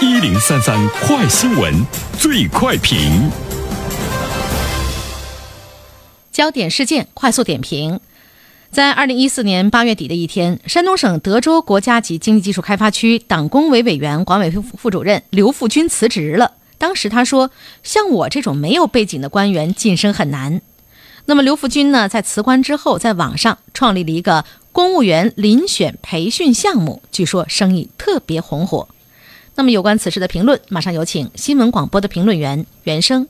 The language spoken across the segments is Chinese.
一零三三快新闻，最快评。焦点事件快速点评：在二零一四年八月底的一天，山东省德州国家级经济技术开发区党工委委员、管委会副主任刘富军辞职了。当时他说：“像我这种没有背景的官员晋升很难。”那么刘富军呢，在辞官之后，在网上创立了一个公务员遴选培训项目，据说生意特别红火。那么有关此事的评论，马上有请新闻广播的评论员袁生。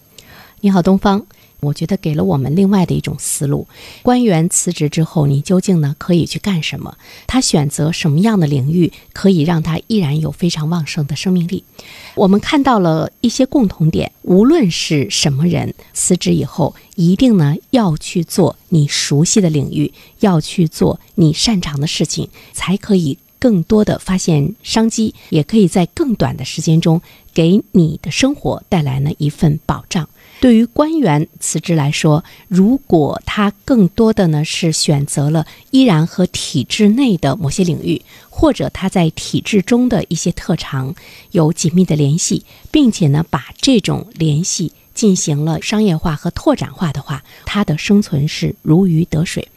你好，东方。我觉得给了我们另外的一种思路：官员辞职之后，你究竟呢可以去干什么？他选择什么样的领域，可以让他依然有非常旺盛的生命力？我们看到了一些共同点，无论是什么人辞职以后，一定呢要去做你熟悉的领域，要去做你擅长的事情，才可以更多的发现商机，也可以在更短的时间中给你的生活带来呢一份保障。对于官员辞职来说，如果他更多的呢是选择了依然和体制内的某些领域，或者他在体制中的一些特长有紧密的联系，并且呢把这种联系进行了商业化和拓展化的话，他的生存是如鱼得水。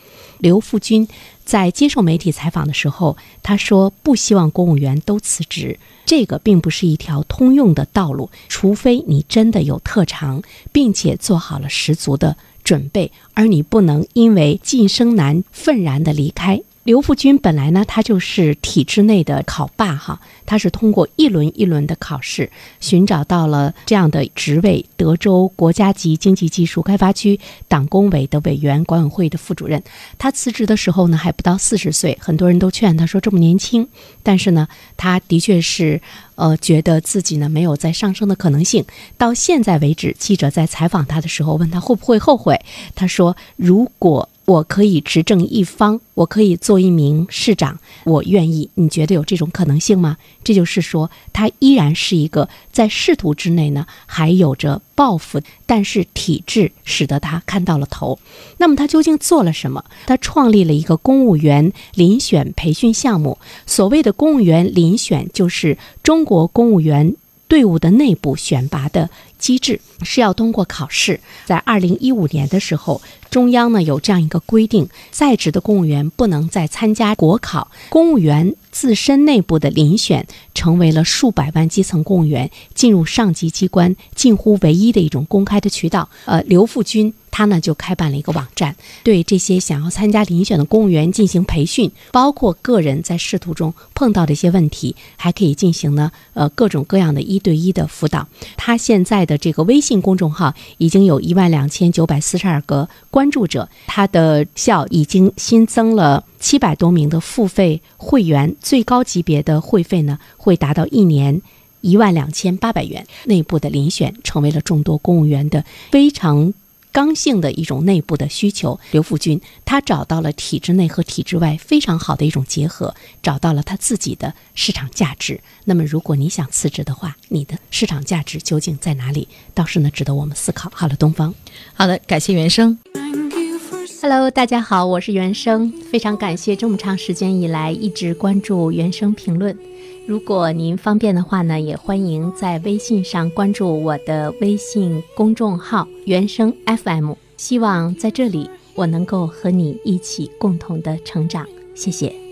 刘富军在接受媒体采访的时候，他说不希望公务员都辞职。这个并不是一条通用的道路，除非你真的有特长，并且做好了十足的准备，而你不能因为晋升难愤然的离开。刘富军本来呢，他就是体制内的考霸哈，他是通过一轮一轮的考试，寻找到了这样的职位——德州国家级经济技术开发区党工委的委员、管委会的副主任。他辞职的时候呢，还不到四十岁，很多人都劝他说这么年轻，但是呢，他的确是呃，觉得自己呢没有再上升的可能性。到现在为止，记者在采访他的时候问他会不会后悔，他说如果。我可以执政一方，我可以做一名市长，我愿意。你觉得有这种可能性吗？这就是说，他依然是一个在仕途之内呢，还有着抱负，但是体制使得他看到了头。那么他究竟做了什么？他创立了一个公务员遴选培训项目。所谓的公务员遴选，就是中国公务员队伍的内部选拔的机制，是要通过考试。在二零一五年的时候。中央呢有这样一个规定，在职的公务员不能再参加国考，公务员自身内部的遴选成为了数百万基层公务员进入上级机关近乎唯一的一种公开的渠道。呃，刘富军他呢就开办了一个网站，对这些想要参加遴选的公务员进行培训，包括个人在仕途中碰到的一些问题，还可以进行呢呃各种各样的一对一的辅导。他现在的的这个微信公众号已经有一万两千九百四十二个关。注者，他的校已经新增了七百多名的付费会员，最高级别的会费呢会达到一年一万两千八百元。内部的遴选成为了众多公务员的非常。刚性的一种内部的需求，刘富军他找到了体制内和体制外非常好的一种结合，找到了他自己的市场价值。那么，如果你想辞职的话，你的市场价值究竟在哪里？倒是呢，值得我们思考。好了，东方，好的，感谢原生。Hello，大家好，我是原生，非常感谢这么长时间以来一直关注原生评论。如果您方便的话呢，也欢迎在微信上关注我的微信公众号“原声 FM”。希望在这里我能够和你一起共同的成长。谢谢。